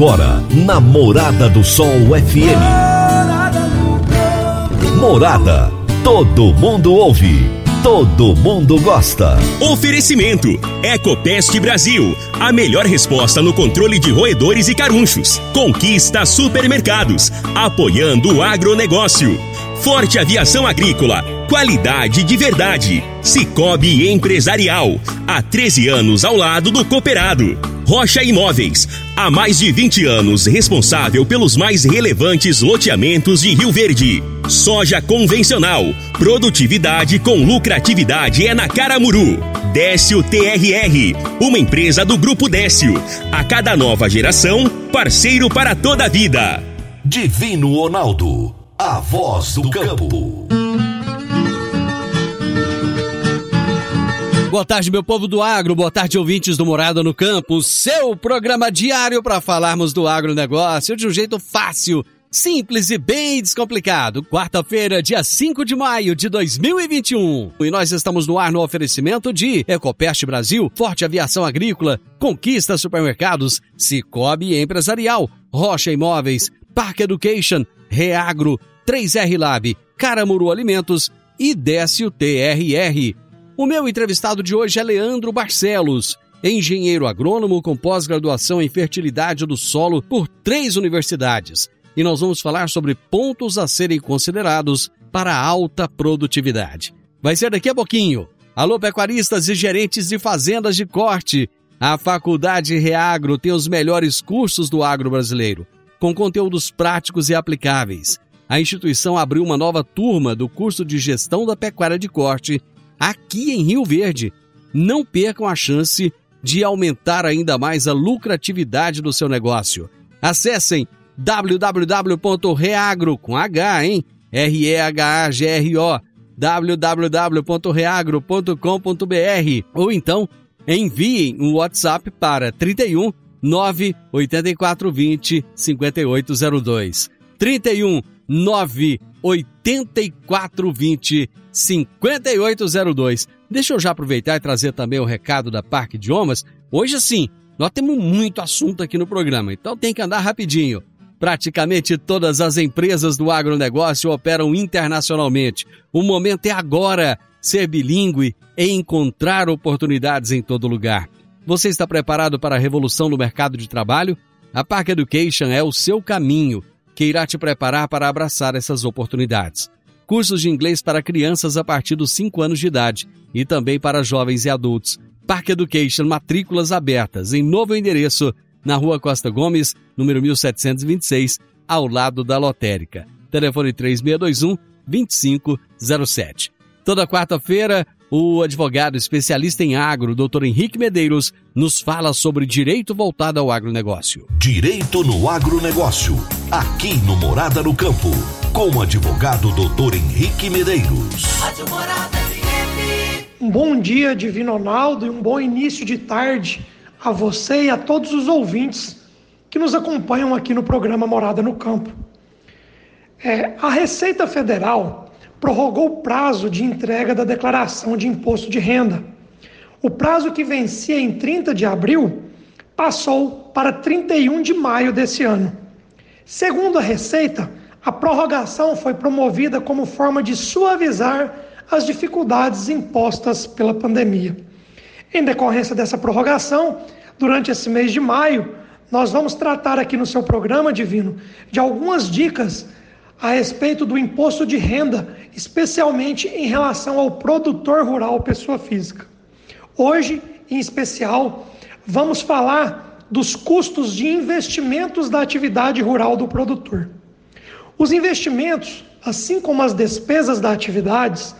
Agora, na Morada do Sol FM. Morada. Todo mundo ouve. Todo mundo gosta. Oferecimento: Ecopest Brasil. A melhor resposta no controle de roedores e carunchos. Conquista supermercados. Apoiando o agronegócio. Forte Aviação Agrícola. Qualidade de verdade. Cicobi Empresarial. Há 13 anos ao lado do cooperado. Rocha Imóveis. Há mais de 20 anos responsável pelos mais relevantes loteamentos de Rio Verde. Soja convencional. Produtividade com lucratividade é na Caramuru. Décio TRR. Uma empresa do Grupo Décio. A cada nova geração, parceiro para toda a vida. Divino Ronaldo. A voz do campo. Boa tarde, meu povo do agro. Boa tarde, ouvintes do Morada no Campo. Seu programa diário para falarmos do agronegócio de um jeito fácil, simples e bem descomplicado. Quarta-feira, dia 5 de maio de 2021. E nós estamos no ar no oferecimento de Ecopest Brasil, Forte Aviação Agrícola, Conquista Supermercados, Cicobi Empresarial, Rocha Imóveis, Park Education, Reagro, 3R Lab, Caramuru Alimentos e Décio TRR. O meu entrevistado de hoje é Leandro Barcelos, engenheiro agrônomo com pós-graduação em fertilidade do solo por três universidades. E nós vamos falar sobre pontos a serem considerados para alta produtividade. Vai ser daqui a pouquinho. Alô, pecuaristas e gerentes de fazendas de corte. A Faculdade Reagro tem os melhores cursos do agro brasileiro, com conteúdos práticos e aplicáveis. A instituição abriu uma nova turma do curso de gestão da pecuária de corte aqui em Rio Verde. Não percam a chance de aumentar ainda mais a lucratividade do seu negócio. Acessem www.reagro com H, hein? R E H A G R O www.reagro.com.br ou então enviem um WhatsApp para 31 98420 5802. 31 98420 5802. Deixa eu já aproveitar e trazer também o recado da Parque Idiomas. Hoje sim, nós temos muito assunto aqui no programa, então tem que andar rapidinho. Praticamente todas as empresas do agronegócio operam internacionalmente. O momento é agora ser bilíngue e encontrar oportunidades em todo lugar. Você está preparado para a revolução no mercado de trabalho? A Park Education é o seu caminho que irá te preparar para abraçar essas oportunidades. Cursos de inglês para crianças a partir dos 5 anos de idade e também para jovens e adultos. Park Education, matrículas abertas em novo endereço, na Rua Costa Gomes, número 1726, ao lado da lotérica. Telefone 3621 2507. Toda quarta-feira, o advogado especialista em agro, Dr. Henrique Medeiros, nos fala sobre direito voltado ao agronegócio. Direito no agronegócio, aqui no Morada no Campo, com o advogado Dr. Henrique Medeiros. Um bom dia, Divino Ronaldo, e um bom início de tarde a você e a todos os ouvintes que nos acompanham aqui no programa Morada no Campo. É, a Receita Federal prorrogou o prazo de entrega da declaração de imposto de renda. O prazo que vencia em 30 de abril passou para 31 de maio desse ano. Segundo a Receita, a prorrogação foi promovida como forma de suavizar as dificuldades impostas pela pandemia. Em decorrência dessa prorrogação, durante esse mês de maio, nós vamos tratar aqui no seu programa divino de algumas dicas a respeito do imposto de renda, especialmente em relação ao produtor rural, pessoa física. Hoje, em especial, vamos falar dos custos de investimentos da atividade rural do produtor. Os investimentos, assim como as despesas da atividade,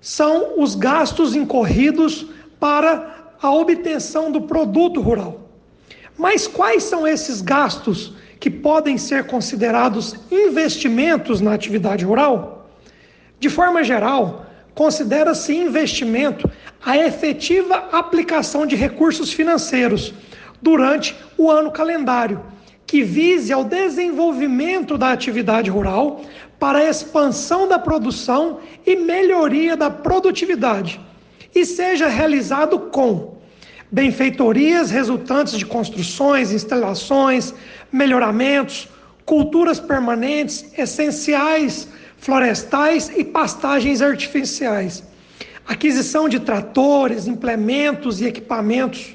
são os gastos incorridos para a obtenção do produto rural. Mas quais são esses gastos que podem ser considerados investimentos na atividade rural? De forma geral, considera-se investimento a efetiva aplicação de recursos financeiros durante o ano calendário, que vise ao desenvolvimento da atividade rural para a expansão da produção e melhoria da produtividade, e seja realizado com benfeitorias resultantes de construções, instalações, melhoramentos, culturas permanentes, essenciais florestais e pastagens artificiais, aquisição de tratores, implementos e equipamentos,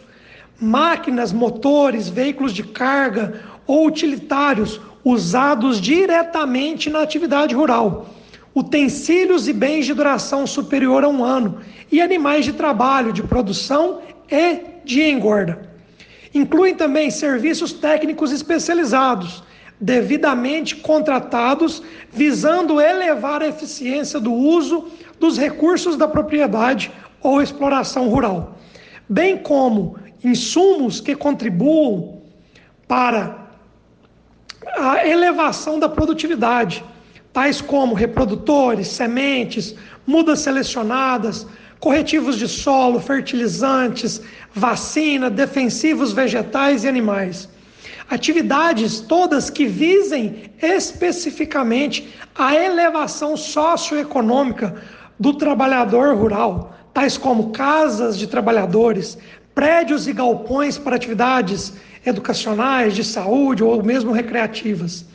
máquinas, motores, veículos de carga ou utilitários usados diretamente na atividade rural, utensílios e bens de duração superior a um ano e animais de trabalho, de produção e de engorda. Incluem também serviços técnicos especializados, devidamente contratados, visando elevar a eficiência do uso dos recursos da propriedade ou exploração rural, bem como insumos que contribuam para a elevação da produtividade, tais como reprodutores, sementes, mudas selecionadas, corretivos de solo, fertilizantes, vacina, defensivos vegetais e animais. Atividades todas que visem especificamente a elevação socioeconômica do trabalhador rural, tais como casas de trabalhadores, prédios e galpões para atividades educacionais, de saúde ou mesmo recreativas,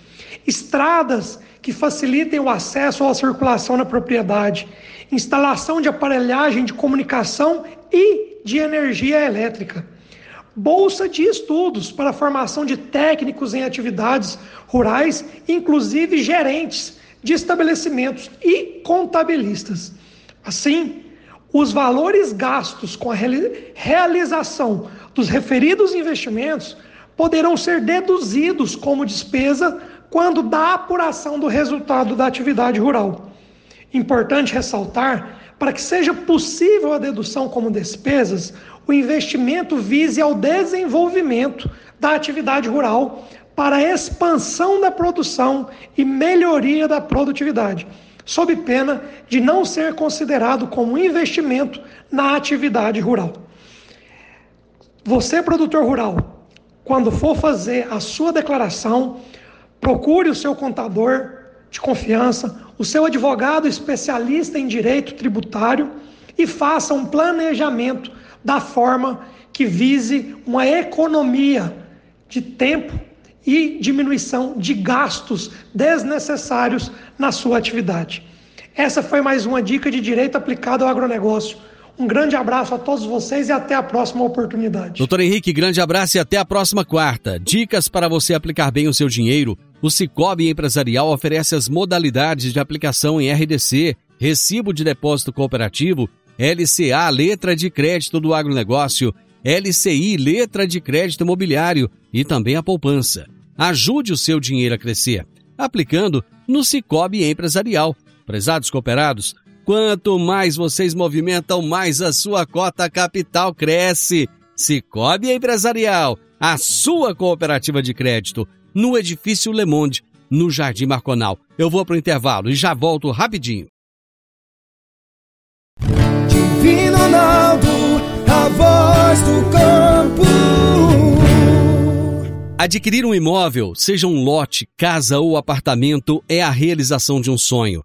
estradas que facilitem o acesso ou a circulação na propriedade, instalação de aparelhagem de comunicação e de energia elétrica bolsa de estudos para a formação de técnicos em atividades rurais, inclusive gerentes de estabelecimentos e contabilistas. Assim, os valores gastos com a realização dos referidos investimentos poderão ser deduzidos como despesa quando da apuração do resultado da atividade rural. Importante ressaltar, para que seja possível a dedução como despesas, o investimento vise ao desenvolvimento da atividade rural para a expansão da produção e melhoria da produtividade, sob pena de não ser considerado como investimento na atividade rural. Você, produtor rural, quando for fazer a sua declaração, procure o seu contador de confiança, o seu advogado especialista em direito tributário e faça um planejamento da forma que vise uma economia de tempo e diminuição de gastos desnecessários na sua atividade. Essa foi mais uma dica de direito aplicado ao agronegócio. Um grande abraço a todos vocês e até a próxima oportunidade. Doutor Henrique, grande abraço e até a próxima quarta. Dicas para você aplicar bem o seu dinheiro. O Cicobi Empresarial oferece as modalidades de aplicação em RDC, Recibo de Depósito Cooperativo LCA, letra de crédito do agronegócio, LCI, letra de crédito imobiliário e também a poupança. Ajude o seu dinheiro a crescer, aplicando no Cicobi Empresarial. Prezados cooperados, quanto mais vocês movimentam, mais a sua cota capital cresce. Cicobi Empresarial, a sua cooperativa de crédito, no edifício Le Monde, no Jardim Marconal. Eu vou para o intervalo e já volto rapidinho. Divino Ronaldo, a voz do campo. Adquirir um imóvel, seja um lote, casa ou apartamento, é a realização de um sonho.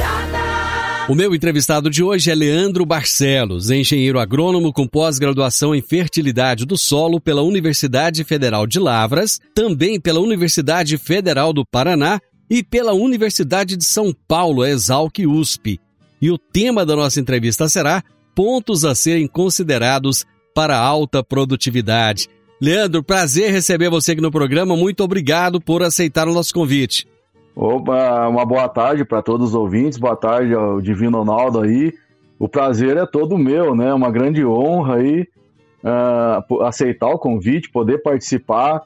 O meu entrevistado de hoje é Leandro Barcelos, engenheiro agrônomo com pós-graduação em fertilidade do solo pela Universidade Federal de Lavras, também pela Universidade Federal do Paraná e pela Universidade de São Paulo, Exalc USP. E o tema da nossa entrevista será pontos a serem considerados para alta produtividade. Leandro, prazer receber você aqui no programa. Muito obrigado por aceitar o nosso convite. Opa, uma boa tarde para todos os ouvintes, boa tarde ao Divino Ronaldo aí. O prazer é todo meu, né? Uma grande honra aí uh, aceitar o convite, poder participar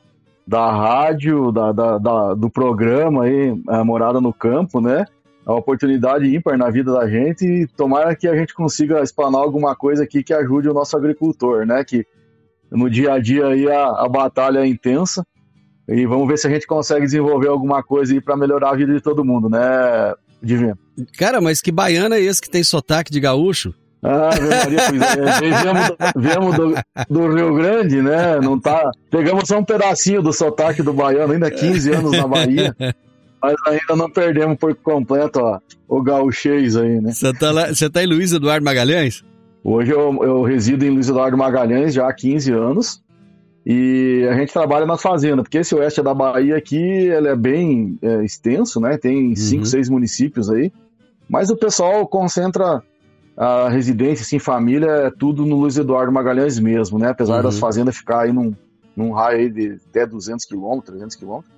da rádio, da, da, da do programa aí, Morada no Campo, né? é uma oportunidade ímpar na vida da gente e tomara que a gente consiga explanar alguma coisa aqui que ajude o nosso agricultor, né? Que no dia a dia aí a, a batalha é intensa. E vamos ver se a gente consegue desenvolver alguma coisa aí para melhorar a vida de todo mundo, né, Divino? Cara, mas que baiano é esse que tem sotaque de gaúcho? Ah, Maria, pois é. Viemos, viemos do, do, Rio Grande, né? Não tá. Pegamos só um pedacinho do sotaque do baiano, ainda 15 anos na Bahia. Mas ainda não perdemos por completo ó, o gauchês aí, né? Você tá, lá, você tá em Luiz Eduardo Magalhães? Hoje eu, eu resido em Luiz Eduardo Magalhães já há 15 anos. E a gente trabalha nas fazendas, porque esse oeste da Bahia aqui ele é bem é, extenso, né? Tem cinco, uhum. seis municípios aí. Mas o pessoal concentra a residência, assim, família, é tudo no Luiz Eduardo Magalhães mesmo, né? Apesar uhum. das fazendas ficar aí num, num raio aí de até 200 quilômetros, 300 quilômetros.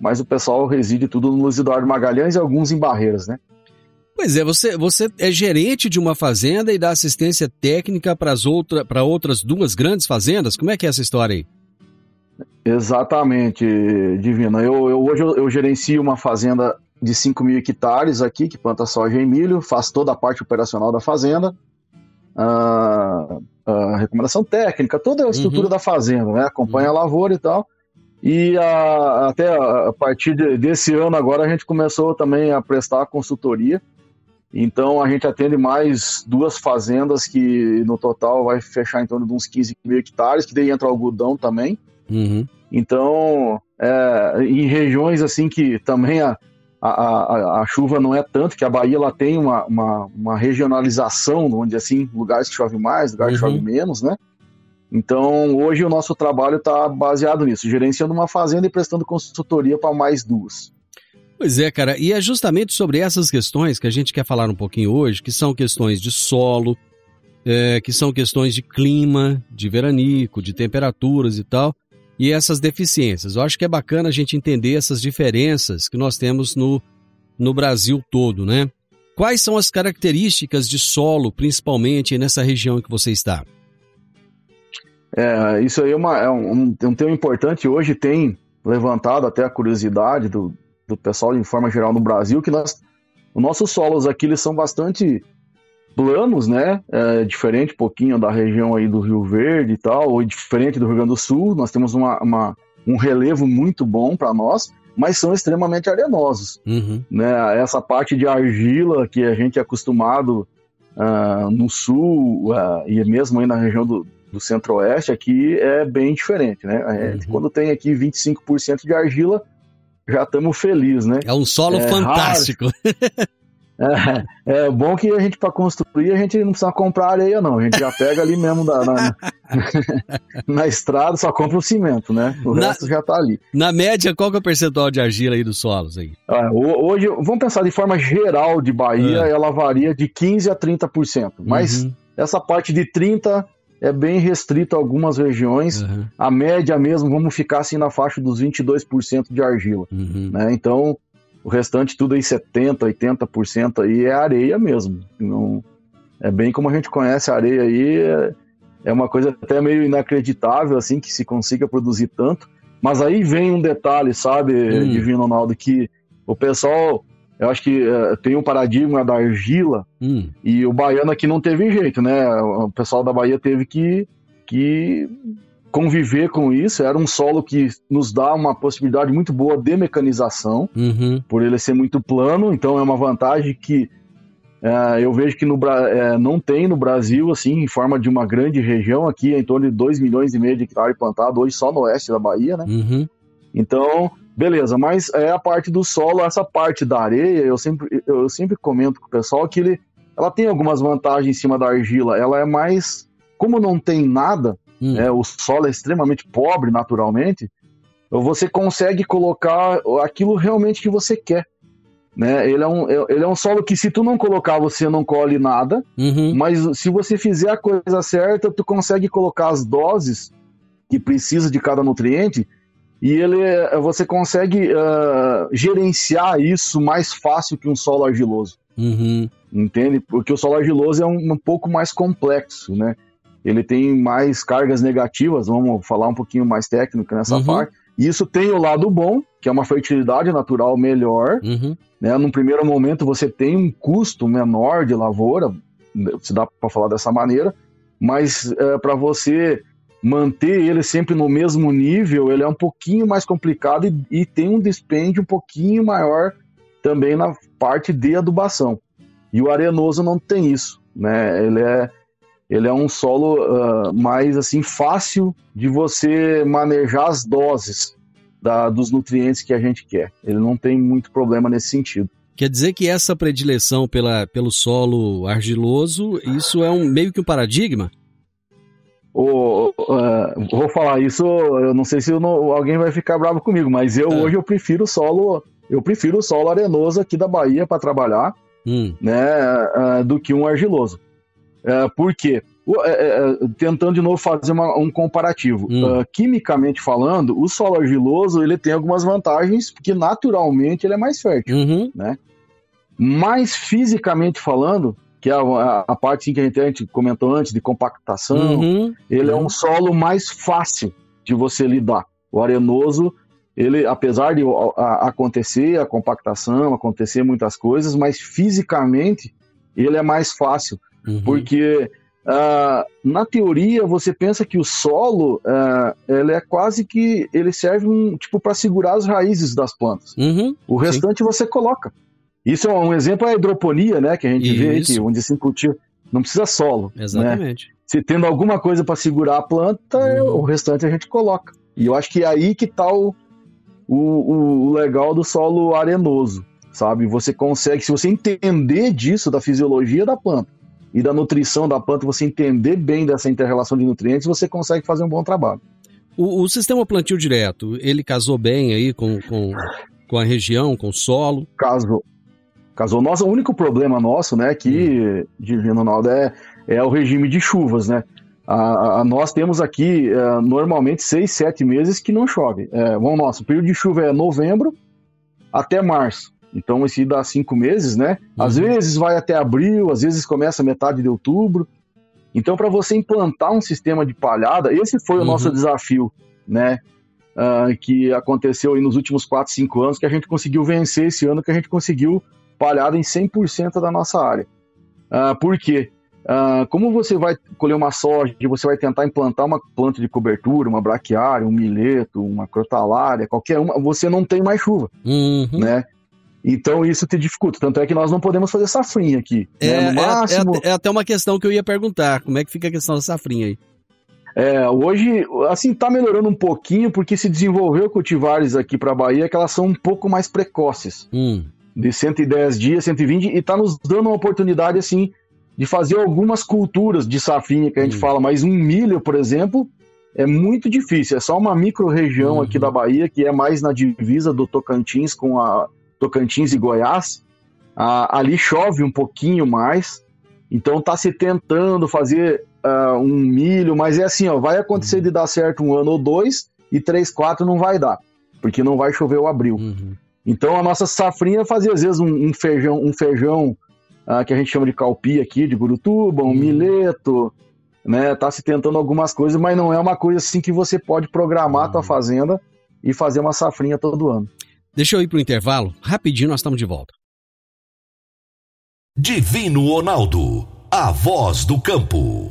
Mas o pessoal reside tudo no Luiz Eduardo Magalhães e alguns em Barreiras, né? Pois é, você, você é gerente de uma fazenda e dá assistência técnica para outra, outras duas grandes fazendas? Como é que é essa história aí? Exatamente, Divina. Eu, eu hoje eu, eu, gerencio uma fazenda de 5 mil hectares aqui, que planta soja e milho, faço toda a parte operacional da fazenda, a, a recomendação técnica, toda a estrutura uhum. da fazenda, né? Acompanha uhum. a lavoura e tal. E a, até a partir de, desse ano agora a gente começou também a prestar consultoria então a gente atende mais duas fazendas que no total vai fechar em torno de uns 15 mil hectares, que daí entra algodão também. Uhum. Então, é, em regiões assim que também a, a, a, a, chuva não é tanto, que a Bahia ela tem uma, uma, uma regionalização, onde assim, lugares que chove mais, lugares uhum. que chove menos, né? Então, hoje o nosso trabalho está baseado nisso, gerenciando uma fazenda e prestando consultoria para mais duas. Pois é, cara, e é justamente sobre essas questões que a gente quer falar um pouquinho hoje, que são questões de solo, é, que são questões de clima, de veranico, de temperaturas e tal, e essas deficiências. Eu acho que é bacana a gente entender essas diferenças que nós temos no, no Brasil todo, né? Quais são as características de solo, principalmente nessa região que você está? É, isso aí é, uma, é um, um tema importante. Hoje tem levantado até a curiosidade do, do pessoal de forma geral no Brasil, que nós, os nossos solos aqui eles são bastante planos, né? É, diferente um pouquinho da região aí do Rio Verde e tal, ou diferente do Rio Grande do Sul. Nós temos uma, uma um relevo muito bom para nós, mas são extremamente arenosos. Uhum. Né? Essa parte de argila que a gente é acostumado uh, no sul uh, e mesmo aí na região do, do centro-oeste aqui é bem diferente, né? É, uhum. Quando tem aqui 25% de argila, já estamos felizes, né? É um solo é, fantástico. É, é, bom que a gente, para construir, a gente não precisa comprar areia, não. A gente já pega ali mesmo da, na, na, estrada, só compra o cimento, né? O na, resto já está ali. Na média, qual que é o percentual de argila aí dos solos aí? É, hoje, vamos pensar de forma geral de Bahia, é. ela varia de 15% a 30%. Mas uhum. essa parte de 30% é bem restrito a algumas regiões. Uhum. A média mesmo, vamos ficar assim na faixa dos 22% de argila. Uhum. Né? Então, o restante tudo aí 70%, 80% aí é areia mesmo. Não, é bem como a gente conhece a areia aí, é, é uma coisa até meio inacreditável assim que se consiga produzir tanto. Mas aí vem um detalhe, sabe, hum. Divino Ronaldo, que o pessoal eu acho que uh, tem um paradigma da argila hum. e o baiano aqui não teve jeito, né? O pessoal da Bahia teve que, que conviver com isso. Era um solo que nos dá uma possibilidade muito boa de mecanização, uhum. por ele ser muito plano. Então é uma vantagem que uh, eu vejo que no, uh, não tem no Brasil, assim, em forma de uma grande região aqui, em torno de 2 milhões e meio de hectares plantados, hoje só no oeste da Bahia, né? Uhum. Então, Beleza, mas é a parte do solo, essa parte da areia, eu sempre, eu sempre comento com o pessoal que ele, ela tem algumas vantagens em cima da argila. Ela é mais. Como não tem nada, hum. é, o solo é extremamente pobre naturalmente, você consegue colocar aquilo realmente que você quer. Né? Ele, é um, ele é um solo que se tu não colocar, você não colhe nada, uhum. mas se você fizer a coisa certa, tu consegue colocar as doses que precisa de cada nutriente e ele, você consegue uh, gerenciar isso mais fácil que um solo argiloso. Uhum. Entende? Porque o solo argiloso é um, um, pouco mais complexo, né? Ele tem mais cargas negativas, vamos falar um pouquinho mais técnico nessa uhum. parte. E isso tem o lado bom, que é uma fertilidade natural melhor. Uhum. Né? Num primeiro momento você tem um custo menor de lavoura, se dá para falar dessa maneira, mas é, para você manter ele sempre no mesmo nível, ele é um pouquinho mais complicado e, e tem um dispêndio um pouquinho maior também na parte de adubação. E o arenoso não tem isso, né? Ele é, ele é um solo uh, mais assim fácil de você manejar as doses da, dos nutrientes que a gente quer. Ele não tem muito problema nesse sentido. Quer dizer que essa predileção pela, pelo solo argiloso, isso é um meio que um paradigma? Oh, uh, vou falar isso, eu não sei se não, alguém vai ficar bravo comigo, mas eu é. hoje eu prefiro o solo, eu prefiro o solo arenoso aqui da Bahia para trabalhar, hum. né, uh, do que um argiloso. Uh, por quê? Uh, tentando de novo fazer uma, um comparativo. Hum. quimicamente falando, o solo argiloso ele tem algumas vantagens, porque naturalmente ele é mais fértil, uhum. né? Mas fisicamente falando, que é a, a parte que a gente, a gente, comentou antes de compactação, uhum, ele uhum. é um solo mais fácil de você lidar. O arenoso, ele, apesar de a, acontecer a compactação, acontecer muitas coisas, mas fisicamente ele é mais fácil, uhum. porque uh, na teoria você pensa que o solo uh, ele é quase que ele serve um tipo para segurar as raízes das plantas. Uhum. o restante Sim. você coloca. Isso é um exemplo é a hidroponia, né? Que a gente Isso. vê aqui, onde se cultiva. Não precisa solo. Né? Exatamente. Né? Se tendo alguma coisa para segurar a planta, uhum. o restante a gente coloca. E eu acho que é aí que está o, o, o legal do solo arenoso, sabe? Você consegue, se você entender disso, da fisiologia da planta e da nutrição da planta, você entender bem dessa interrelação de nutrientes, você consegue fazer um bom trabalho. O, o sistema plantio direto, ele casou bem aí com, com, com a região, com o solo? Casou, Casou. Nosso, o único problema nosso, né, que, hum. Divino Ronaldo, é, é o regime de chuvas, né? A, a, nós temos aqui é, normalmente seis, sete meses que não chove. É, vamos nosso o período de chuva é novembro até março. Então esse dá cinco meses, né? Às uhum. vezes vai até abril, às vezes começa metade de outubro. Então para você implantar um sistema de palhada, esse foi o uhum. nosso desafio, né? Uh, que aconteceu aí nos últimos quatro, cinco anos, que a gente conseguiu vencer esse ano, que a gente conseguiu palhada em 100% da nossa área. Uh, por quê? Uh, como você vai colher uma soja e você vai tentar implantar uma planta de cobertura, uma braquiária, um mileto, uma crotalária, qualquer uma, você não tem mais chuva, uhum. né? Então isso te dificulta. Tanto é que nós não podemos fazer safrinha aqui. Né? É, né? máximo... é, é, é, até uma questão que eu ia perguntar. Como é que fica a questão da safrinha aí? É, hoje, assim, tá melhorando um pouquinho porque se desenvolveu cultivares aqui para a Bahia que elas são um pouco mais precoces. Hum de 110 dias, 120, e está nos dando uma oportunidade, assim, de fazer algumas culturas de safrinha que a gente hum. fala, mas um milho, por exemplo, é muito difícil. É só uma micro-região uhum. aqui da Bahia, que é mais na divisa do Tocantins com a Tocantins e Goiás. Ah, ali chove um pouquinho mais, então está se tentando fazer uh, um milho, mas é assim, ó, vai acontecer uhum. de dar certo um ano ou dois, e três, quatro não vai dar, porque não vai chover o abril. Uhum. Então a nossa safrinha fazia às vezes um, um feijão, um feijão ah, que a gente chama de calpi aqui, de gurutuba, um hum. mileto, né? Tá se tentando algumas coisas, mas não é uma coisa assim que você pode programar a tua hum. fazenda e fazer uma safrinha todo ano. Deixa eu ir pro intervalo, rapidinho nós estamos de volta. Divino Ronaldo, a voz do campo.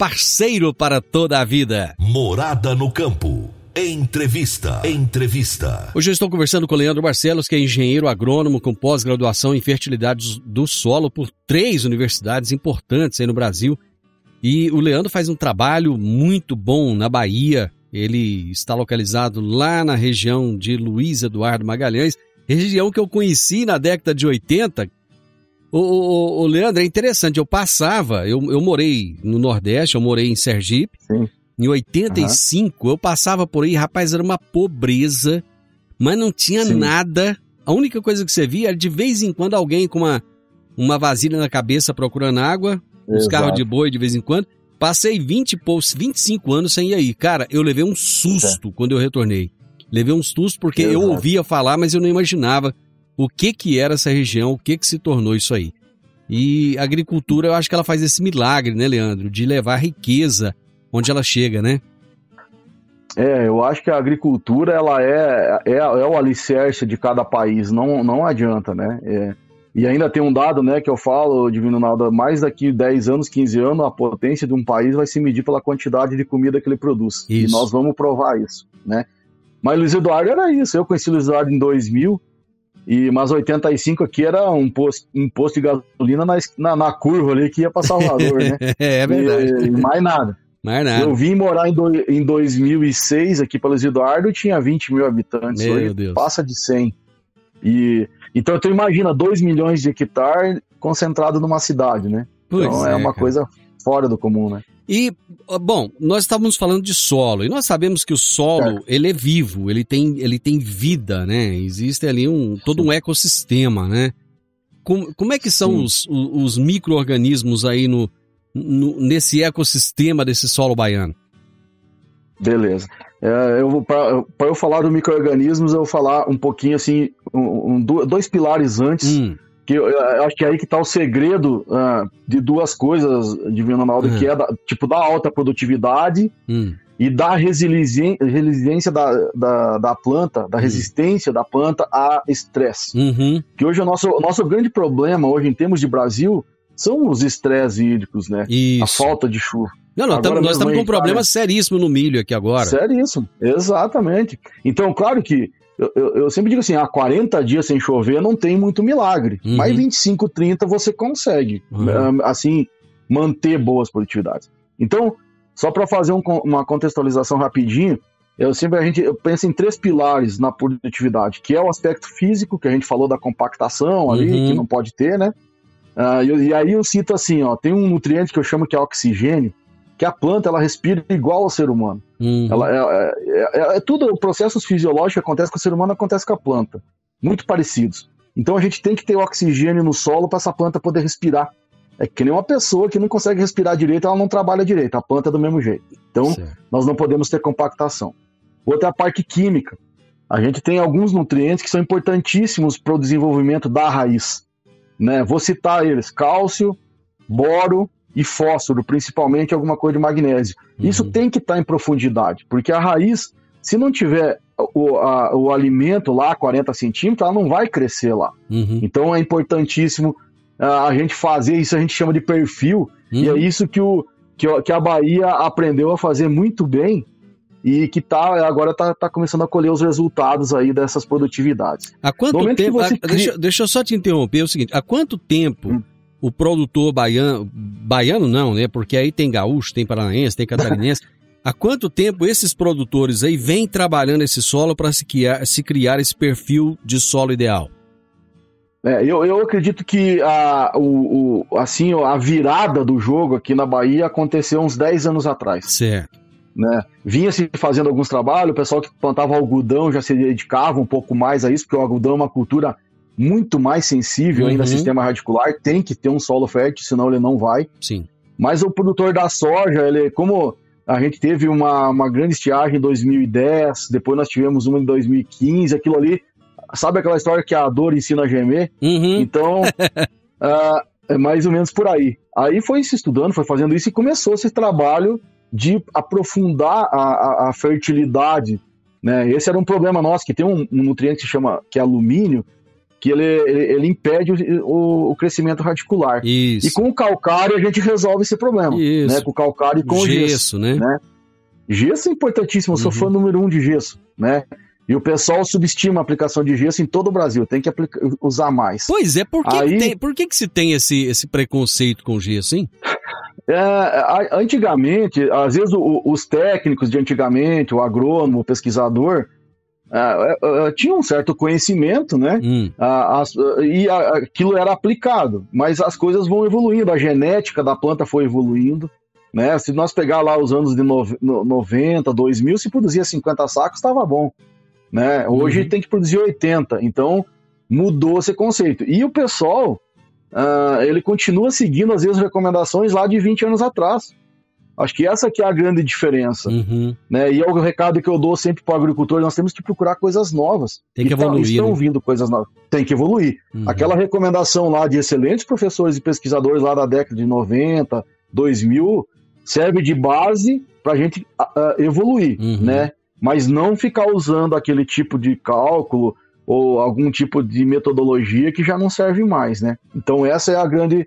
parceiro para toda a vida. Morada no campo. Entrevista. Entrevista. Hoje eu estou conversando com o Leandro Barcelos, que é engenheiro agrônomo com pós-graduação em fertilidade do solo por três universidades importantes aí no Brasil. E o Leandro faz um trabalho muito bom na Bahia. Ele está localizado lá na região de Luiz Eduardo Magalhães, região que eu conheci na década de 80, o, o, o, Leandro, é interessante, eu passava, eu, eu morei no Nordeste, eu morei em Sergipe. Sim. Em 85, uhum. eu passava por aí, rapaz, era uma pobreza, mas não tinha Sim. nada. A única coisa que você via era de vez em quando alguém com uma, uma vasilha na cabeça procurando água, uns carros de boi de vez em quando. Passei 20 poucos, 25 anos sem ir aí. Cara, eu levei um susto é. quando eu retornei. Levei um susto porque Exato. eu ouvia falar, mas eu não imaginava o que que era essa região, o que que se tornou isso aí. E a agricultura, eu acho que ela faz esse milagre, né, Leandro, de levar riqueza onde ela chega, né? É, eu acho que a agricultura ela é, é, é o alicerce de cada país, não, não adianta, né? É, e ainda tem um dado, né, que eu falo, Divino Naldo, mais daqui 10 anos, 15 anos, a potência de um país vai se medir pela quantidade de comida que ele produz. Isso. E nós vamos provar isso, né? Mas Luiz Eduardo era isso, eu conheci o Luiz Eduardo em 2000, e mais 85 aqui era um posto, um posto de gasolina na, na, na curva ali que ia para Salvador, né? é verdade. E, e mais nada. Mais nada. Eu vim morar em, do, em 2006 aqui para Luiz Eduardo, tinha 20 mil habitantes. Meu Hoje Deus. passa de 100. E, então tu imagina 2 milhões de hectares concentrado numa cidade, né? Pois então é, é uma cara. coisa fora do comum, né? E, bom, nós estávamos falando de solo, e nós sabemos que o solo, é. ele é vivo, ele tem, ele tem vida, né? Existe ali um, todo um ecossistema, né? Como, como é que são os, os micro-organismos aí no, no, nesse ecossistema desse solo baiano? Beleza. É, eu para eu falar do micro-organismos, eu vou falar um pouquinho assim, um, um, dois pilares antes. Hum que eu, eu acho que é aí que está o segredo uh, de duas coisas, Divino Ronaldo, uhum. que é da, tipo da alta produtividade uhum. e da resiliência, resiliência da, da, da, planta, da hum. resistência da planta a estresse. Uhum. Que hoje o nosso, nosso grande problema, hoje em termos de Brasil, são os estresses hídricos, né? Isso. A falta de chuva. Não, não, tamo, nós estamos com um problema seríssimo no milho aqui agora. Seríssimo, exatamente. Então, claro que eu, eu, eu, sempre digo assim, há 40 dias sem chover não tem muito milagre, uhum. mas 25, 30 você consegue, uhum. assim, manter boas produtividades. Então, só para fazer um, uma contextualização rapidinho, eu sempre a gente pensa em três pilares na produtividade, que é o aspecto físico, que a gente falou da compactação ali, uhum. que não pode ter, né? Uh, e, e, aí eu cito assim, ó, tem um nutriente que eu chamo que é oxigênio, que a planta ela respira igual ao ser humano. Uhum. Ela é, é, é, é tudo processos fisiológicos que acontece com o ser humano acontece com a planta, muito parecidos. Então a gente tem que ter oxigênio no solo para essa planta poder respirar. É que nem uma pessoa que não consegue respirar direito, ela não trabalha direito, a planta é do mesmo jeito. Então certo. nós não podemos ter compactação. Outra é a parte química. A gente tem alguns nutrientes que são importantíssimos para o desenvolvimento da raiz. Né? Vou citar eles: cálcio, boro, e fósforo, principalmente alguma coisa de magnésio. Uhum. Isso tem que estar tá em profundidade, porque a raiz, se não tiver o, a, o alimento lá 40 centímetros, ela não vai crescer lá. Uhum. Então é importantíssimo uh, a gente fazer isso, a gente chama de perfil, uhum. e é isso que, o, que, que, a Bahia aprendeu a fazer muito bem e que tá, agora está tá começando a colher os resultados aí dessas produtividades. Há quanto tempo? A, cria... deixa, deixa eu só te interromper, é o seguinte, há quanto tempo hum o produtor baiano, baiano não, né? Porque aí tem gaúcho, tem paranaense, tem catarinense. Há quanto tempo esses produtores aí vêm trabalhando esse solo para se criar, se criar esse perfil de solo ideal? É, eu, eu acredito que a, o, o, assim, a virada do jogo aqui na Bahia aconteceu uns 10 anos atrás. Certo. Né? Vinha se fazendo alguns trabalhos, o pessoal que plantava algodão já se dedicava um pouco mais a isso, porque o algodão é uma cultura muito mais sensível uhum. ainda ao sistema radicular, tem que ter um solo fértil, senão ele não vai. Sim. Mas o produtor da soja, ele, como a gente teve uma, uma grande estiagem em 2010, depois nós tivemos uma em 2015, aquilo ali, sabe aquela história que a dor ensina a gemer? Uhum. Então, uh, é mais ou menos por aí. Aí foi se estudando, foi fazendo isso e começou esse trabalho de aprofundar a, a, a fertilidade. Né? Esse era um problema nosso, que tem um, um nutriente que se chama que é alumínio, que ele, ele, impede o, o, crescimento radicular. Isso. E com o calcário a gente resolve esse problema. Isso. Né? Com o calcário e com gesso, o gesso. Né? né? Gesso é importantíssimo, eu sou uhum. fã número um de gesso, né? E o pessoal subestima a aplicação de gesso em todo o Brasil, tem que aplicar, usar mais. Pois é, por que, Aí, tem, por que, que se tem esse, esse preconceito com gesso, hein? É, antigamente, às vezes o, os técnicos de antigamente, o agrônomo, o pesquisador, uh, uh, tinha um certo conhecimento, né? Hum. As, e aquilo era aplicado, mas as coisas vão evoluindo, a genética da planta foi evoluindo. Né? Se nós pegar lá os anos de no, 90, 2000, se produzia 50 sacos, estava bom. Né? Hoje uhum. tem que produzir 80, então mudou esse conceito. E o pessoal uh, ele continua seguindo, às vezes, recomendações lá de 20 anos atrás. Acho que essa que é a grande diferença. Uhum. Né? E é o recado que eu dou sempre para o agricultor, nós temos que procurar coisas novas. Tem que evoluir. Estão né? vindo coisas novas. Tem que evoluir. Uhum. Aquela recomendação lá de excelentes professores e pesquisadores lá da década de 90, 2000, serve de base para a gente uh, evoluir, uhum. né? Mas não ficar usando aquele tipo de cálculo ou algum tipo de metodologia que já não serve mais, né? Então essa é a grande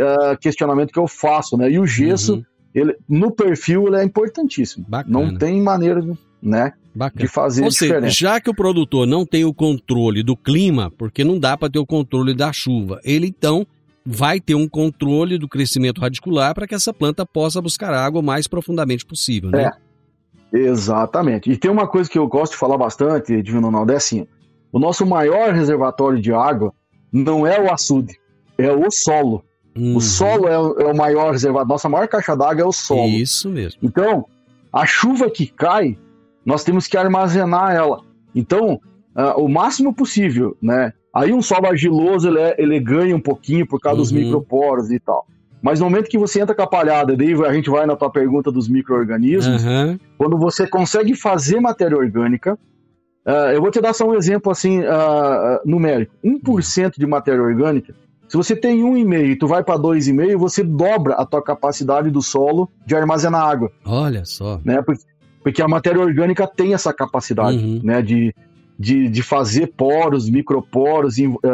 uh, questionamento que eu faço, né? E o gesso, uhum. Ele, no perfil, ele é importantíssimo. Bacana. Não tem maneira, né? Bacana. de fazer Ou seja, já que o produtor não tem o controle do clima, porque não dá para ter o controle da chuva, ele então vai ter um controle do crescimento radicular para que essa planta possa buscar água o mais profundamente possível, né? É, exatamente. E tem uma coisa que eu gosto de falar bastante, Divino Ronaldo, é assim, o nosso maior reservatório de água não é o açude, é o solo. Uhum. O solo é o, é o maior reservatório, nossa maior caixa d'água é o solo. Isso mesmo. Então, a chuva que cai, nós temos que armazenar ela. Então, uh, o máximo possível, né? Aí um solo argiloso, ele, é, ele ganha um pouquinho por causa uhum. dos microporos e tal. Mas no momento que você entra com a palhada, daí a gente vai na tua pergunta dos micro-organismos, uhum. quando você consegue fazer matéria orgânica, uh, eu vou te dar só um exemplo assim, uh, numérico. 1% de matéria orgânica, se você tem 1,5 e tu vai para 2,5, você dobra a tua capacidade do solo de armazenar água. Olha só. Né? Porque, porque a matéria orgânica tem essa capacidade uhum. né, de, de, de fazer poros, microporos, uh, uh,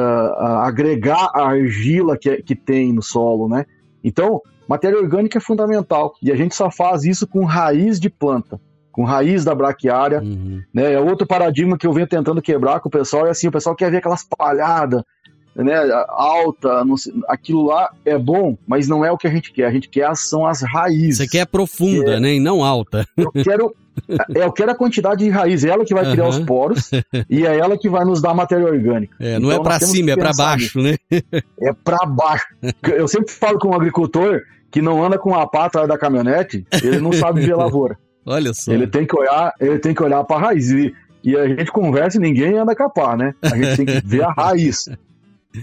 agregar a argila que, que tem no solo, né? Então, matéria orgânica é fundamental e a gente só faz isso com raiz de planta, com raiz da braquiária, uhum. né? É outro paradigma que eu venho tentando quebrar com o pessoal, é assim, o pessoal quer ver aquelas palhadas, né, alta, sei, aquilo lá é bom, mas não é o que a gente quer. A gente quer são as raízes. Você quer profunda, é, né, e não alta. Eu quero, é, eu quero a quantidade de raiz, é ela que vai criar uhum. os poros e é ela que vai nos dar matéria orgânica. É, não é então, é para cima, é para baixo, né? É para baixo. Eu sempre falo com um agricultor que não anda com a pata da caminhonete, ele não sabe ver lavoura. Olha só. Ele tem que olhar, ele tem que olhar para a raiz. E, e a gente conversa e ninguém anda capar, né? A gente tem que ver a raiz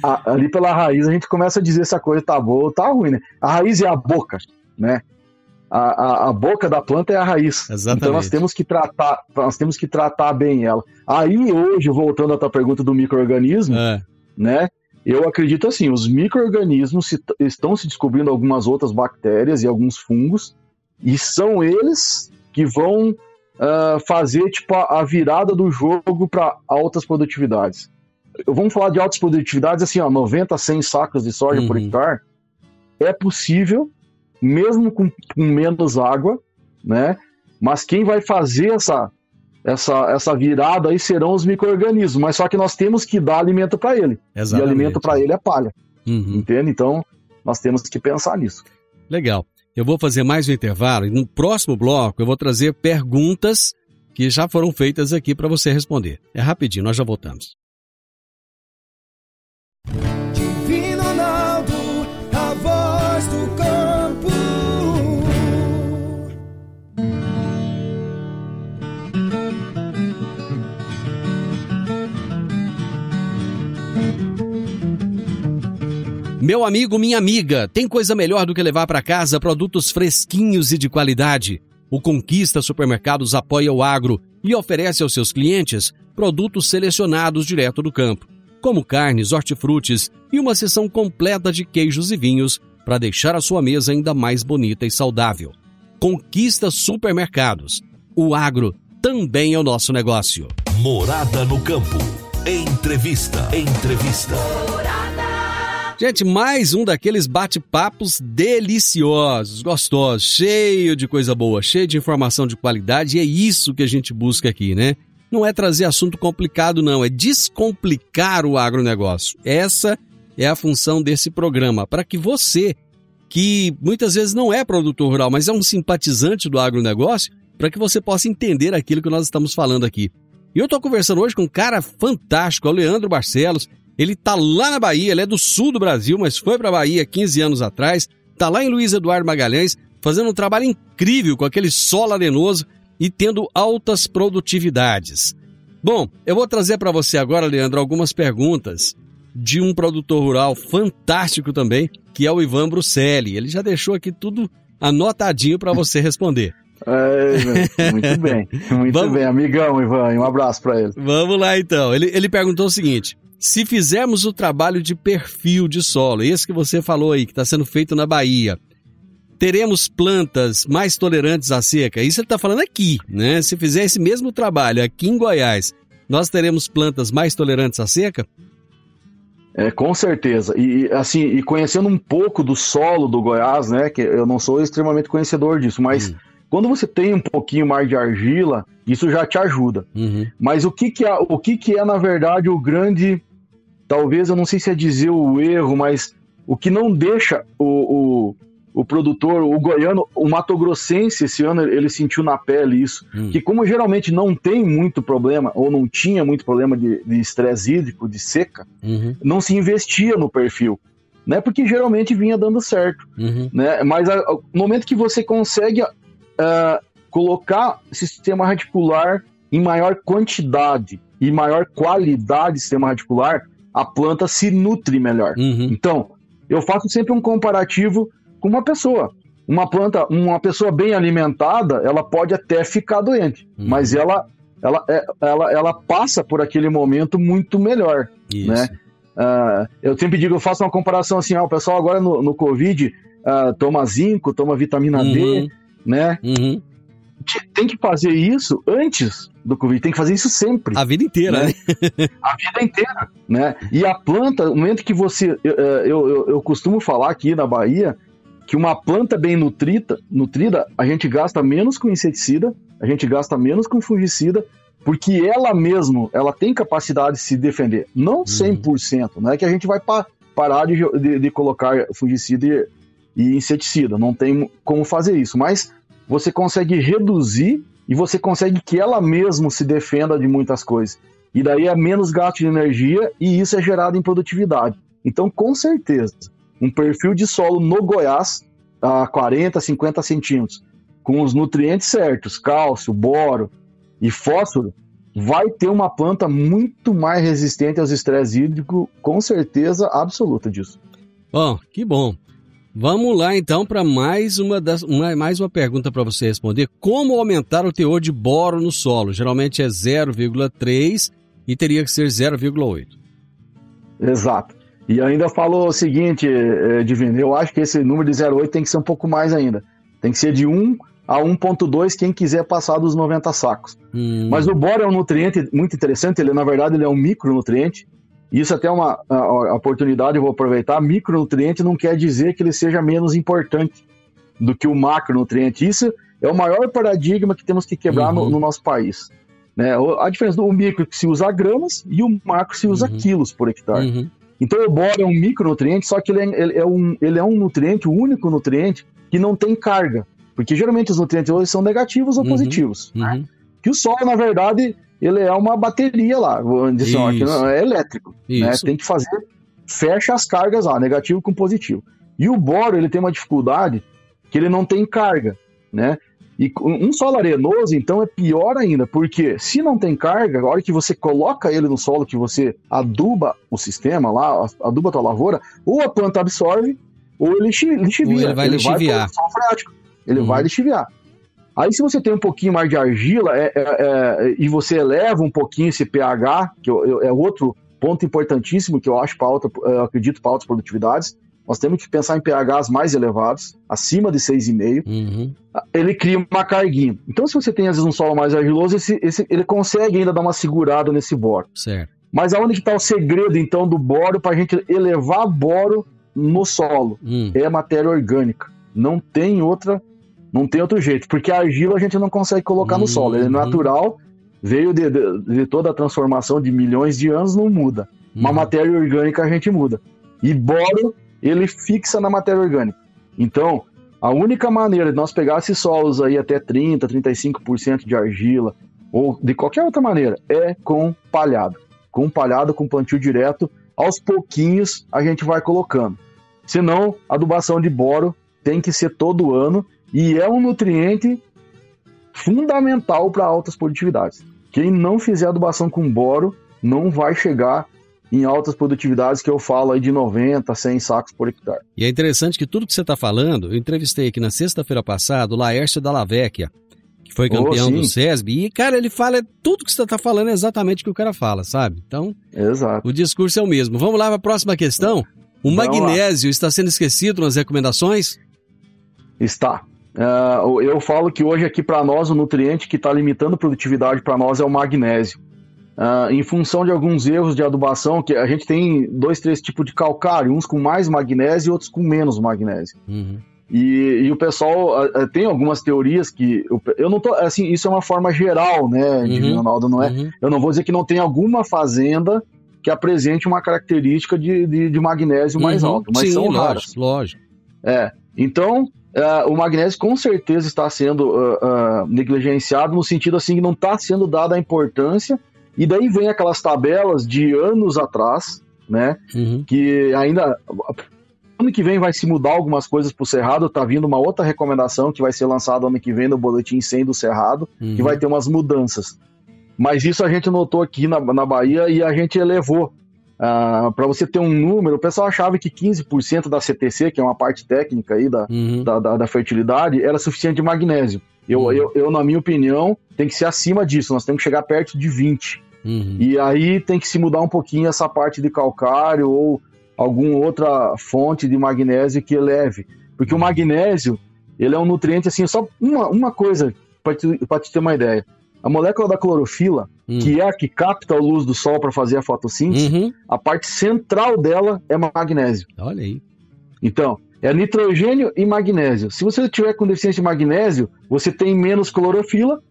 a, ali pela raiz a gente começa a dizer se a coisa tá boa ou tá ruim, né? A raiz é a boca, né? A, a, a, boca da planta é a raiz. Exatamente. Então nós temos que tratar, nós temos que tratar bem ela. Aí hoje, voltando à tua pergunta do microorganismo, é. né? Eu acredito assim, os microorganismos se, estão se descobrindo algumas outras bactérias e alguns fungos, e são eles que vão uh, fazer tipo a, a virada do jogo para altas produtividades vamos falar de altas produtividades, assim, ó, 90 a 100 sacos de soja uhum. por hectare, é possível, mesmo com, com, menos água, né? Mas quem vai fazer essa, essa, essa virada aí serão os micro-organismos, mas só que nós temos que dar alimento para ele. Exatamente. E alimento para ele é palha. Uhum. Entende? Então, nós temos que pensar nisso. Legal. Eu vou fazer mais um intervalo e no próximo bloco eu vou trazer perguntas que já foram feitas aqui para você responder. É rapidinho, nós já voltamos. Divino Ronaldo, a voz do campo. Meu amigo, minha amiga, tem coisa melhor do que levar para casa produtos fresquinhos e de qualidade. O Conquista Supermercados apoia o agro e oferece aos seus clientes produtos selecionados direto do campo como carnes, hortifrutis e uma seção completa de queijos e vinhos para deixar a sua mesa ainda mais bonita e saudável. Conquista supermercados. O agro também é o nosso negócio. Morada no campo. Entrevista. Entrevista. Gente, mais um daqueles bate-papos deliciosos, gostosos, cheio de coisa boa, cheio de informação de qualidade, e é isso que a gente busca aqui, né? Não é trazer assunto complicado, não, é descomplicar o agronegócio. Essa é a função desse programa, para que você, que muitas vezes não é produtor rural, mas é um simpatizante do agronegócio, para que você possa entender aquilo que nós estamos falando aqui. E eu estou conversando hoje com um cara fantástico, é o Leandro Barcelos. Ele está lá na Bahia, ele é do sul do Brasil, mas foi para a Bahia 15 anos atrás, está lá em Luiz Eduardo Magalhães, fazendo um trabalho incrível com aquele solo arenoso e tendo altas produtividades. Bom, eu vou trazer para você agora, Leandro, algumas perguntas de um produtor rural fantástico também, que é o Ivan Bruselli. Ele já deixou aqui tudo anotadinho para você responder. É, muito bem, muito Vamos... bem, amigão Ivan, um abraço para ele. Vamos lá então. Ele, ele perguntou o seguinte: se fizermos o trabalho de perfil de solo, esse que você falou aí, que está sendo feito na Bahia, teremos plantas mais tolerantes à seca? Isso ele está falando aqui, né? Se fizer esse mesmo trabalho aqui em Goiás, nós teremos plantas mais tolerantes à seca? É, com certeza. E assim, e conhecendo um pouco do solo do Goiás, né? Que eu não sou extremamente conhecedor disso, mas hum. quando você tem um pouquinho mais de argila, isso já te ajuda. Uhum. Mas o que que é, o que que é na verdade o grande, talvez eu não sei se é dizer o erro, mas o que não deixa o, o o produtor, o goiano, o Mato Grossense, esse ano ele sentiu na pele isso, hum. que como geralmente não tem muito problema, ou não tinha muito problema de estresse hídrico, de seca, uhum. não se investia no perfil, né? Porque geralmente vinha dando certo, uhum. né? Mas a, no momento que você consegue uh, colocar sistema radicular em maior quantidade e maior qualidade de sistema radicular, a planta se nutre melhor. Uhum. Então, eu faço sempre um comparativo com uma pessoa. Uma planta, uma pessoa bem alimentada, ela pode até ficar doente, uhum. mas ela, ela, é, ela, ela passa por aquele momento muito melhor, Isso. né? Uh, eu sempre digo, eu faço uma comparação assim, ah, o pessoal agora no, no Covid uh, toma zinco, toma vitamina uhum. D, né? Uhum. Tem que fazer isso antes do Covid, tem que fazer isso sempre. A vida inteira, né? né? A vida inteira, né? E a planta, no momento que você... Eu, eu, eu, eu costumo falar aqui na Bahia, que uma planta bem nutrida, nutrida, a gente gasta menos com inseticida, a gente gasta menos com fungicida, porque ela mesmo, ela tem capacidade de se defender. Não 100%, uhum. não é que a gente vai pa parar de, de, de, colocar fungicida e, e inseticida, não tem como fazer isso, mas você consegue reduzir e você consegue que ela mesmo se defenda de muitas coisas. E daí é menos gasto de energia e isso é gerado em produtividade. Então, com certeza, um perfil de solo no Goiás a 40, 50 centímetros, com os nutrientes certos, cálcio, boro e fósforo, vai ter uma planta muito mais resistente aos estresses hídricos, com certeza absoluta disso. Bom, que bom. Vamos lá então para mais uma das, uma, mais uma pergunta para você responder. Como aumentar o teor de boro no solo? Geralmente é 0,3 e teria que ser 0,8. Exato. E ainda falou o seguinte, eh, Divino, eu acho que esse número de 0,8 tem que ser um pouco mais ainda. Tem que ser de 1 a 1,2 quem quiser passar dos 90 sacos. Hum. Mas o boro é um nutriente muito interessante, ele na verdade ele é um micronutriente. Isso até é uma a, a oportunidade, eu vou aproveitar. Micronutriente não quer dizer que ele seja menos importante do que o macronutriente. Isso é o maior paradigma que temos que quebrar uhum. no, no, nosso país. Né? A diferença do micro que se usa gramas e o macro se usa uhum. quilos por hectare. Uhum. Então o boro é um micronutriente, só que ele é, ele é, um, ele é um nutriente, o único nutriente que não tem carga. Porque geralmente os nutrientes hoje são negativos ou uhum, positivos. Né? Uhum. Que o solo, na verdade, ele é uma bateria lá, dizer, ó, não, é elétrico. Né? Tem que fazer, fecha as cargas lá, negativo com positivo. E o boro, ele tem uma dificuldade que ele não tem carga, né? E um solo arenoso, então, é pior ainda, porque se não tem carga, a hora que você coloca ele no solo, que você aduba o sistema lá, aduba a tua lavoura, ou a planta absorve, ou ele lixivia. ele vai ele lixiviar. Vai ele uhum. vai lixiviar. Aí, se você tem um pouquinho mais de argila é, é, é, e você eleva um pouquinho esse pH, que é outro ponto importantíssimo que eu acho para alta, eu acredito para altas produtividades, nós temos que pensar em pHs mais elevados, acima de 6,5. Uhum. Ele cria uma carguinha. Então, se você tem, às vezes, um solo mais argiloso, esse, esse, ele consegue ainda dar uma segurada nesse boro. Certo. Mas aonde que está o segredo, então, do boro para a gente elevar boro no solo? Hum. É a matéria orgânica. Não tem outra, não tem outro jeito. Porque a argila a gente não consegue colocar uhum. no solo. Ele é uhum. natural, veio de, de, de, toda a transformação de milhões de anos, não muda. Uhum. Uma matéria orgânica a gente muda. E boro ele fixa na matéria orgânica. Então, a única maneira de nós pegar esses solos aí até 30, 35% de argila, ou de qualquer outra maneira, é com palhado. Com palhado, com plantio direto, aos pouquinhos a gente vai colocando. Senão, adubação de boro tem que ser todo ano e é um nutriente fundamental para altas produtividades. Quem não fizer adubação com boro não vai chegar em altas produtividades que eu falo aí de 90, 100 sacos por hectare. E é interessante que tudo que você está falando, eu entrevistei aqui na sexta-feira passada o Laércio Dallavecchia, que foi campeão oh, do SESB, e, cara, ele fala tudo que você está falando é exatamente o que o cara fala, sabe? Então, Exato. o discurso é o mesmo. Vamos lá para a próxima questão. O Vamos magnésio lá. está sendo esquecido nas recomendações? Está. Uh, eu falo que hoje aqui para nós o nutriente que está limitando a produtividade para nós é o magnésio. Uh, em função de alguns erros de adubação, que a gente tem dois, três tipos de calcário, uns com mais magnésio e outros com menos magnésio. Uhum. E, e, o pessoal uh, tem algumas teorias que eu não tô assim isso é uma forma geral né uhum. Ronaldo não é uhum. eu não vou dizer que não tem alguma fazenda que apresente uma característica de, de, de magnésio mais uhum. alto mas Sim, são lógico, raras lógico é então uh, o magnésio com certeza está sendo negligenciado no sentido assim que não está sendo dada a importância e daí vem aquelas tabelas de anos atrás, né? Uhum. Que ainda. Ano que vem vai se mudar algumas coisas pro Cerrado, tá vindo uma outra recomendação que vai ser lançada ano que vem no Boletim 100 do Cerrado, uhum. que vai ter umas mudanças. Mas isso a gente notou aqui na, na Bahia e a gente elevou. Uh, ah, para você ter um número, o pessoal achava que 15% da CTC, que é uma parte técnica aí da, uhum. da, da, da fertilidade, era suficiente de magnésio. Eu, uhum. eu, eu, na minha opinião, tem que ser acima disso, nós temos que chegar perto de 20. Uhum. E aí tem que se mudar um pouquinho essa parte de calcário ou alguma outra fonte de magnésio que eleve. Porque o magnésio, ele é um nutriente, assim, só uma, uma coisa, para te, te ter uma ideia. A molécula da clorofila, uhum. que é a que capta a luz do sol para fazer a fotossíntese, uhum. a parte central dela é magnésio. Olha aí. Então, é nitrogênio e magnésio. Se você tiver com deficiência de magnésio, você tem menos clorofila,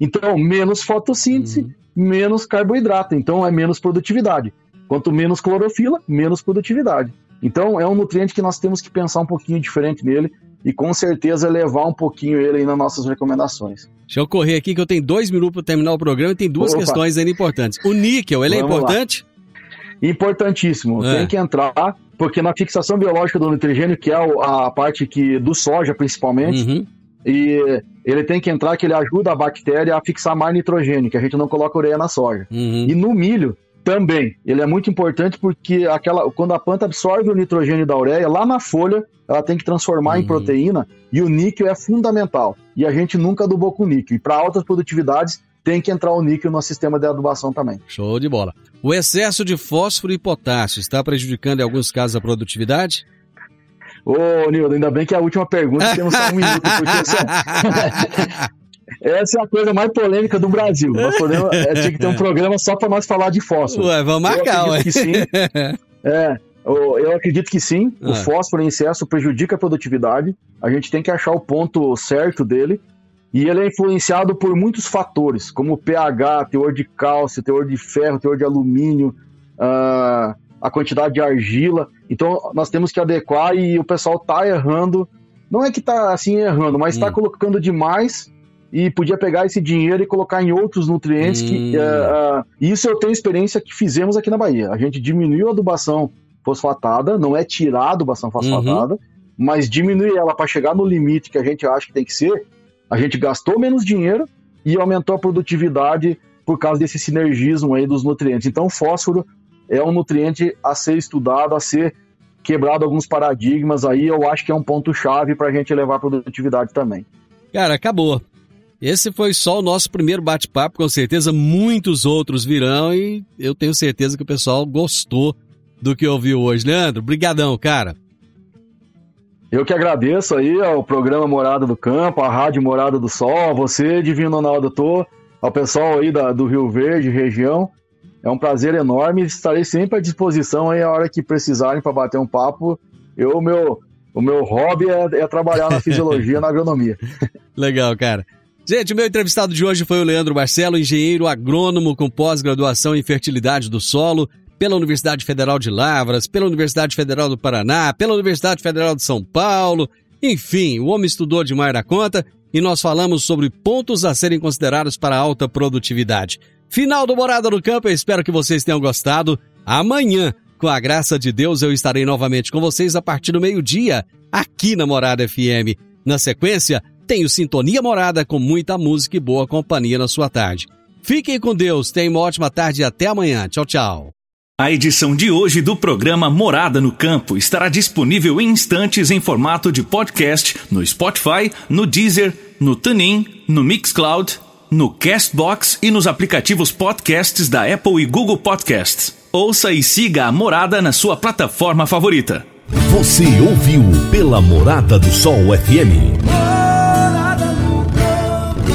então menos fotossíntese uhum menos carboidrato, então é menos produtividade. Quanto menos clorofila, menos produtividade. Então é um nutriente que nós temos que pensar um pouquinho diferente nele e com certeza levar um pouquinho ele aí nas nossas recomendações. Deixa eu correr aqui que eu tenho dois minutos para terminar o programa e tem duas Opa. questões ainda importantes. O níquel, ele é Vamos é importante? Lá. Importantíssimo. É. Tem que entrar, porque na fixação biológica do nitrogênio, que é a parte que do soja principalmente, uhum. E ele tem que entrar que ele ajuda a bactéria a fixar mais nitrogênio, que a gente não coloca ureia na soja. Uhum. E no milho também, ele é muito importante porque aquela, quando a planta absorve o nitrogênio da ureia, lá na folha, ela tem que transformar uhum. em proteína e o níquel é fundamental. E a gente nunca adubou com níquel. E para altas produtividades, tem que entrar o níquel no sistema de adubação também. Show de bola. O excesso de fósforo e potássio está prejudicando em alguns casos a produtividade? Ô, Nildo, ainda bem que é a última pergunta temos só um minuto, porque essa, essa é a coisa mais polêmica do Brasil. Nós podemos, é, tinha que ter um programa só para nós falar de fósforo. Ué, vamos marcar, ué. Que sim. É, eu acredito que sim, ah. o fósforo em excesso prejudica a produtividade. A gente tem que achar o ponto certo dele. E ele é influenciado por muitos fatores, como pH, teor de cálcio, teor de ferro, teor de alumínio, uh, a quantidade de argila. Então nós temos que adequar e o pessoal tá errando. Não é que tá assim errando, mas está hum. colocando demais e podia pegar esse dinheiro e colocar em outros nutrientes. Hum. Que, uh, uh, isso eu tenho experiência que fizemos aqui na Bahia. A gente diminuiu a adubação fosfatada, não é tirar a adubação fosfatada, uhum. mas diminuir ela para chegar no limite que a gente acha que tem que ser. A gente gastou menos dinheiro e aumentou a produtividade por causa desse sinergismo aí dos nutrientes. Então, fósforo é um nutriente a ser estudado, a ser quebrado alguns paradigmas aí, eu acho que é um ponto-chave para a gente levar a produtividade também. Cara, acabou. Esse foi só o nosso primeiro bate-papo, com certeza muitos outros virão e eu tenho certeza que o pessoal gostou do que ouviu hoje. Leandro, brigadão, cara. Eu que agradeço aí ao programa Morada do Campo, à Rádio Morada do Sol, você, Divino Ronaldo Tô, ao pessoal aí da, do Rio Verde, região. É um prazer enorme. Estarei sempre à disposição aí a hora que precisarem para bater um papo. Eu, meu, o meu hobby é, é trabalhar na fisiologia, na agronomia. Legal, cara. Gente, o meu entrevistado de hoje foi o Leandro Marcelo, engenheiro agrônomo com pós-graduação em fertilidade do solo pela Universidade Federal de Lavras, pela Universidade Federal do Paraná, pela Universidade Federal de São Paulo. Enfim, o homem estudou demais da conta e nós falamos sobre pontos a serem considerados para alta produtividade. Final do Morada no Campo, eu espero que vocês tenham gostado. Amanhã, com a graça de Deus, eu estarei novamente com vocês a partir do meio-dia, aqui na Morada FM. Na sequência, tenho Sintonia Morada com muita música e boa companhia na sua tarde. Fiquem com Deus, tenham uma ótima tarde e até amanhã. Tchau, tchau. A edição de hoje do programa Morada no Campo estará disponível em instantes em formato de podcast no Spotify, no Deezer, no TuneIn, no Mixcloud, no Castbox e nos aplicativos podcasts da Apple e Google Podcasts. Ouça e siga a Morada na sua plataforma favorita. Você ouviu pela Morada do Sol FM.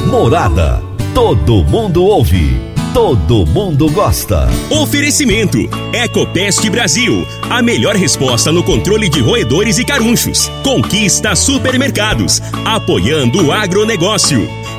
Morada. Todo mundo ouve todo mundo gosta. Oferecimento: Ecopest Brasil. A melhor resposta no controle de roedores e carunchos. Conquista supermercados. Apoiando o agronegócio.